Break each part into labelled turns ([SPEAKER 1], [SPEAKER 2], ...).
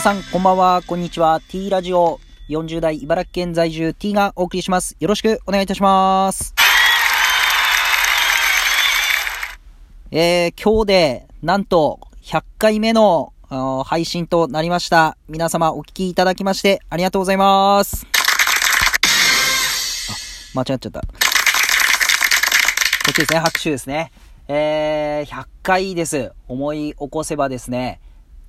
[SPEAKER 1] 皆さん、こんばんは、こんにちは。T ラジオ、40代茨城県在住 T がお送りします。よろしくお願いいたします。えー、今日で、なんと、100回目の配信となりました。皆様お聞きいただきまして、ありがとうございます。あ、間違っちゃった。こっちですね、拍手ですね。えー、100回です。思い起こせばですね、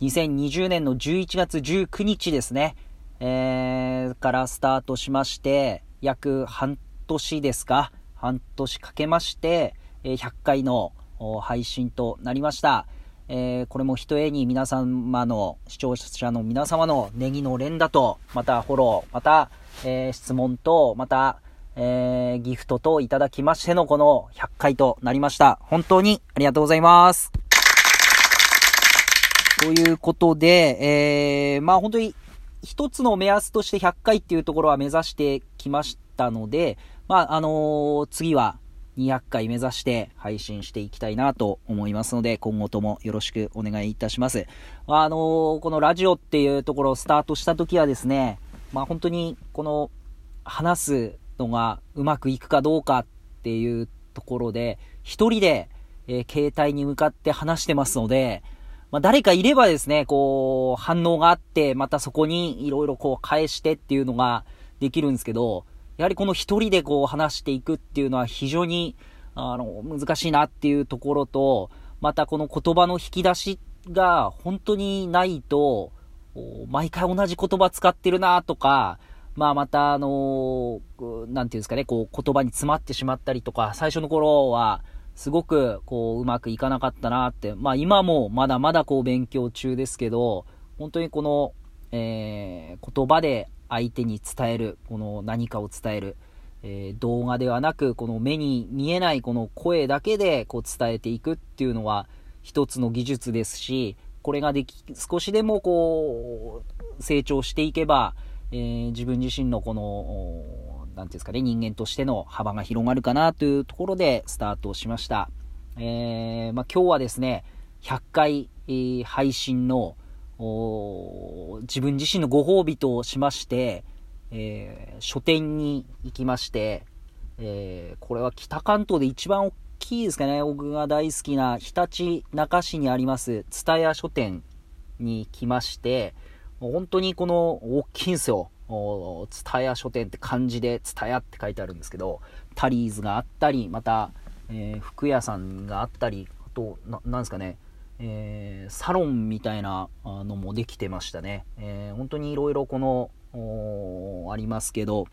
[SPEAKER 1] 2020年の11月19日ですね、えー、からスタートしまして、約半年ですか、半年かけまして、100回の配信となりました。えー、これも一重に皆様の、視聴者の皆様のネギの連打と、またフォロー、また、えー、質問と、また、えー、ギフトといただきましてのこの100回となりました。本当にありがとうございます。ということで、えー、まあ本当に一つの目安として100回っていうところは目指してきましたので、まああのー、次は200回目指して配信していきたいなと思いますので、今後ともよろしくお願いいたします。あのー、このラジオっていうところをスタートした時はですね、まあ本当にこの話すのがうまくいくかどうかっていうところで、一人で、えー、携帯に向かって話してますので、まあ、誰かいればですね、こう、反応があって、またそこにいろいろこう返してっていうのができるんですけど、やはりこの一人でこう話していくっていうのは非常に、あの、難しいなっていうところと、またこの言葉の引き出しが本当にないと、毎回同じ言葉使ってるなとか、まあまたあのなんていうんですかね、こう言葉に詰まってしまったりとか、最初の頃は、すごく、こう、うまくいかなかったなって。まあ今もまだまだこう勉強中ですけど、本当にこの、えー、言葉で相手に伝える、この何かを伝える、えー、動画ではなく、この目に見えないこの声だけでこう伝えていくっていうのは一つの技術ですし、これができ、少しでもこう、成長していけば、えー、自分自身のこの、なんていうんですかね、人間としての幅が広がるかなというところでスタートしました。えー、まあ、今日はですね、100回、えー、配信の自分自身のご褒美としまして、えー、書店に行きまして、え、これは北関東で一番大きいですかね、僕が大好きな日立中市にあります、蔦屋書店に来まして、本当にこの大きいんですよ。ツタヤ書店って漢字でツタヤって書いてあるんですけど、タリーズがあったり、また、えー、服屋さんがあったり、あと、ななんですかね、えー、サロンみたいなのもできてましたね。えー、本当にいろいろこの、ありますけど、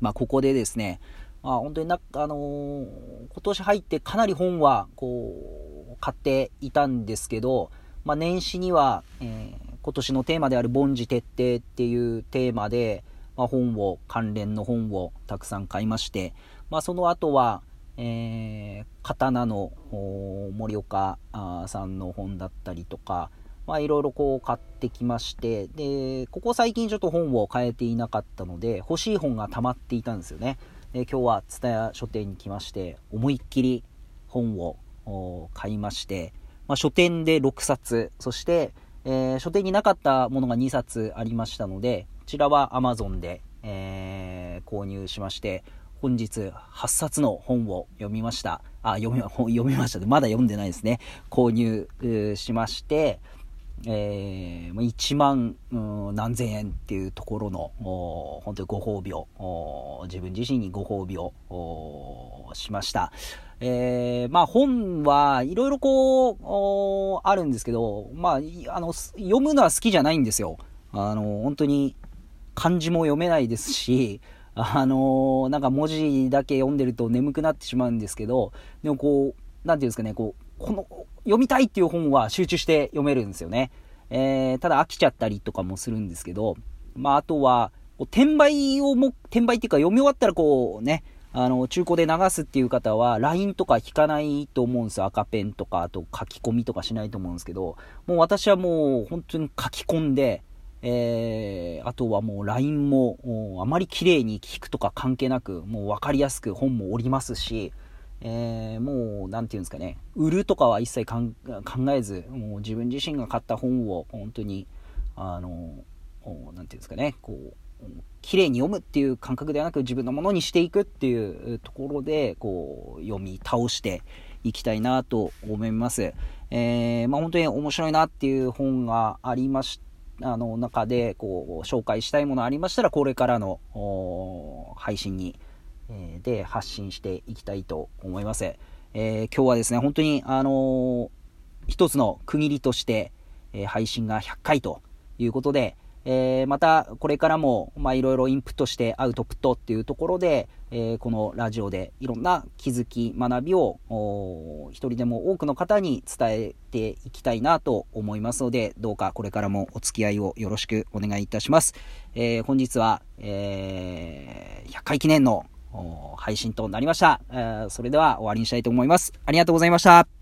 [SPEAKER 1] まあ、ここでですね、まあ、本当にな、あのー、今年入ってかなり本は、こう、買っていたんですけど、まあ、年始には、えー、今年のテーマである凡事徹底っていうテーマで、まあ、本を、関連の本をたくさん買いまして、まあ、その後は、えー、刀の森岡さんの本だったりとか、まあ、いろいろこう買ってきまして、で、ここ最近ちょっと本を変えていなかったので、欲しい本が溜まっていたんですよね。で、今日は蔦屋書店に来まして、思いっきり本を買いまして、まあ、書店で6冊、そして、えー、書店になかったものが2冊ありましたので、こちらは Amazon で、えー、購入しまして、本日8冊の本を読みました。あ、読み、読みましたまだ読んでないですね。購入しまして、えー、1万、うん、何千円っていうところの、本当にご褒美を、自分自身にご褒美をしました。えー、まあ本はいろいろこう、あるんですけど、まあ、あの、読むのは好きじゃないんですよ。あの、本当に漢字も読めないですし、あのなんか文字だけ読んでると眠くなってしまうんですけど、でもこう、なんていうんですかね、こう、この、読みたいっていう本は集中して読めるんですよね。えー、ただ飽きちゃったりとかもするんですけど、まああとは、転売をも、転売っていうか読み終わったらこうね、あの、中古で流すっていう方は、LINE とか引かないと思うんですよ。赤ペンとか、あと書き込みとかしないと思うんですけど、もう私はもう本当に書き込んで、えー、あとはもう LINE も、あまり綺麗に聞くとか関係なく、もう分かりやすく本もおりますし、えー、もう、なんていうんですかね、売るとかは一切考えず、もう自分自身が買った本を本当に、あの、なんていうんですかね、こう、綺麗に読むっていう感覚ではなく自分のものにしていくっていうところで、こう、読み倒していきたいなと思います。えー、まあ、本当に面白いなっていう本がありましあの、中で、こう、紹介したいものありましたら、これからの、配信に、えー、で発信していきたいと思います。えー、今日はですね、本当に、あのー、一つの区切りとして、え配信が100回ということで、え、またこれからも、まあ、いろいろインプットしてアウトプットっていうところで、え、このラジオでいろんな気づき、学びを一人でも多くの方に伝えていきたいなと思いますので、どうかこれからもお付き合いをよろしくお願いいたします。え、本日は、え100回記念の配信となりました。それでは終わりにしたいと思います。ありがとうございました。